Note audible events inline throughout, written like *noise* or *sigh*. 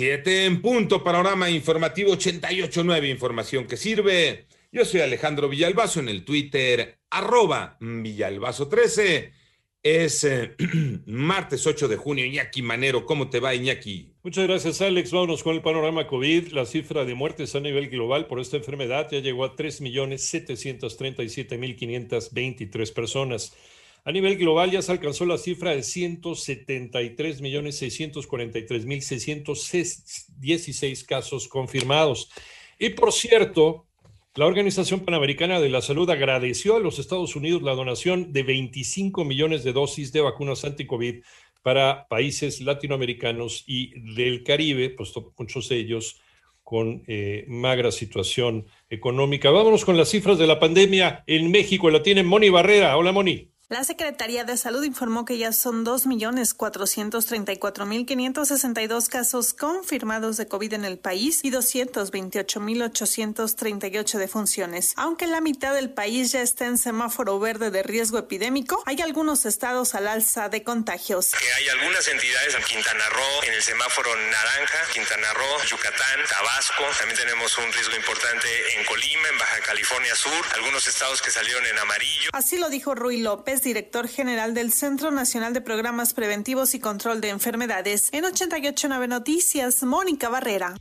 Siete en punto, panorama informativo 88.9, información que sirve. Yo soy Alejandro Villalbazo en el Twitter, arroba Villalbazo13. Es eh, *clears throat* martes 8 de junio, Iñaki Manero. ¿Cómo te va, Iñaki? Muchas gracias, Alex. Vámonos con el panorama COVID. La cifra de muertes a nivel global por esta enfermedad ya llegó a 3.737.523 personas. A nivel global ya se alcanzó la cifra de 173.643.616 casos confirmados. Y por cierto, la Organización Panamericana de la Salud agradeció a los Estados Unidos la donación de 25 millones de dosis de vacunas anti-COVID para países latinoamericanos y del Caribe, puesto muchos de ellos con eh, magra situación económica. Vámonos con las cifras de la pandemia en México. La tiene Moni Barrera. Hola, Moni. La Secretaría de Salud informó que ya son 2.434.562 casos confirmados de COVID en el país y 228.838 defunciones. Aunque la mitad del país ya está en semáforo verde de riesgo epidémico, hay algunos estados al alza de contagios. hay algunas entidades en Quintana Roo en el semáforo naranja, Quintana Roo, Yucatán, Tabasco. También tenemos un riesgo importante en Colima, en Baja California Sur, algunos estados que salieron en amarillo. Así lo dijo Rui López director general del Centro Nacional de Programas Preventivos y Control de Enfermedades. En 889 Noticias, Mónica Barrera.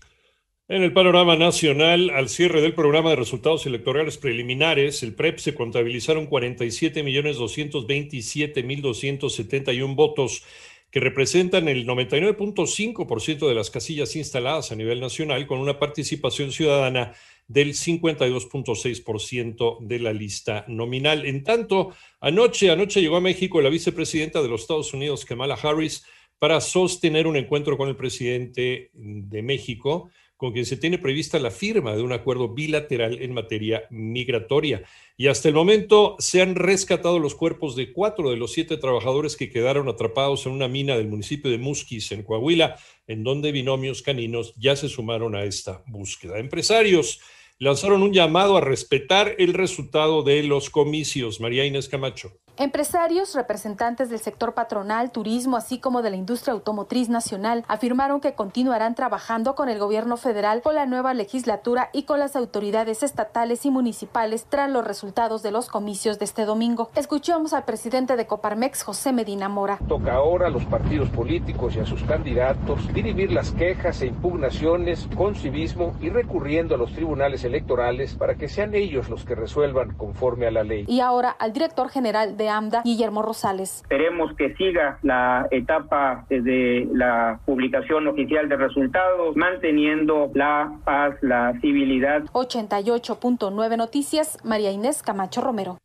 En el panorama nacional, al cierre del programa de resultados electorales preliminares, el PREP se contabilizaron 47.227.271 votos, que representan el 99.5% de las casillas instaladas a nivel nacional, con una participación ciudadana del 52.6% de la lista nominal. En tanto, anoche, anoche llegó a México la vicepresidenta de los Estados Unidos, Kamala Harris, para sostener un encuentro con el presidente de México, con quien se tiene prevista la firma de un acuerdo bilateral en materia migratoria. Y hasta el momento se han rescatado los cuerpos de cuatro de los siete trabajadores que quedaron atrapados en una mina del municipio de Musquis, en Coahuila, en donde binomios caninos ya se sumaron a esta búsqueda. Empresarios lanzaron un llamado a respetar el resultado de los comicios. María Inés Camacho. Empresarios, representantes del sector patronal, turismo, así como de la industria automotriz nacional, afirmaron que continuarán trabajando con el gobierno federal, con la nueva legislatura y con las autoridades estatales y municipales tras los resultados de los comicios de este domingo. Escuchamos al presidente de Coparmex, José Medina Mora. Toca ahora a los partidos políticos y a sus candidatos dirimir las quejas e impugnaciones con civismo y recurriendo a los tribunales electorales para que sean ellos los que resuelvan conforme a la ley. Y ahora al director general de AMDA, Guillermo Rosales. Esperemos que siga la etapa de la publicación oficial de resultados, manteniendo la paz, la civilidad. 88.9 Noticias, María Inés Camacho Romero.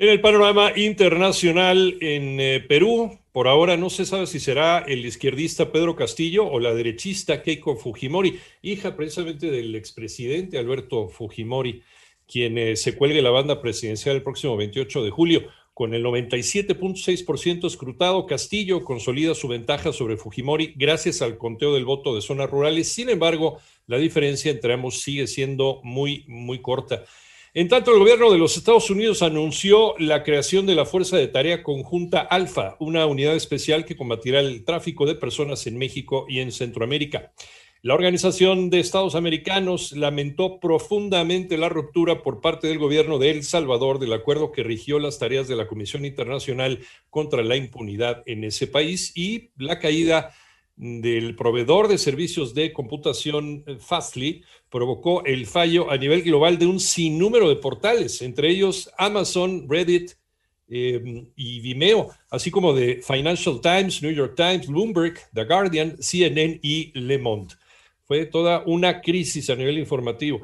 En el panorama internacional en eh, Perú, por ahora no se sabe si será el izquierdista Pedro Castillo o la derechista Keiko Fujimori, hija precisamente del expresidente Alberto Fujimori quien se cuelgue la banda presidencial el próximo 28 de julio. Con el 97.6% escrutado, Castillo consolida su ventaja sobre Fujimori gracias al conteo del voto de zonas rurales. Sin embargo, la diferencia entre ambos sigue siendo muy, muy corta. En tanto, el gobierno de los Estados Unidos anunció la creación de la Fuerza de Tarea Conjunta Alfa, una unidad especial que combatirá el tráfico de personas en México y en Centroamérica. La Organización de Estados Americanos lamentó profundamente la ruptura por parte del gobierno de El Salvador del acuerdo que rigió las tareas de la Comisión Internacional contra la Impunidad en ese país y la caída del proveedor de servicios de computación eh, Fastly provocó el fallo a nivel global de un sinnúmero de portales, entre ellos Amazon, Reddit eh, y Vimeo, así como de Financial Times, New York Times, Bloomberg, The Guardian, CNN y Le Monde. Fue toda una crisis a nivel informativo.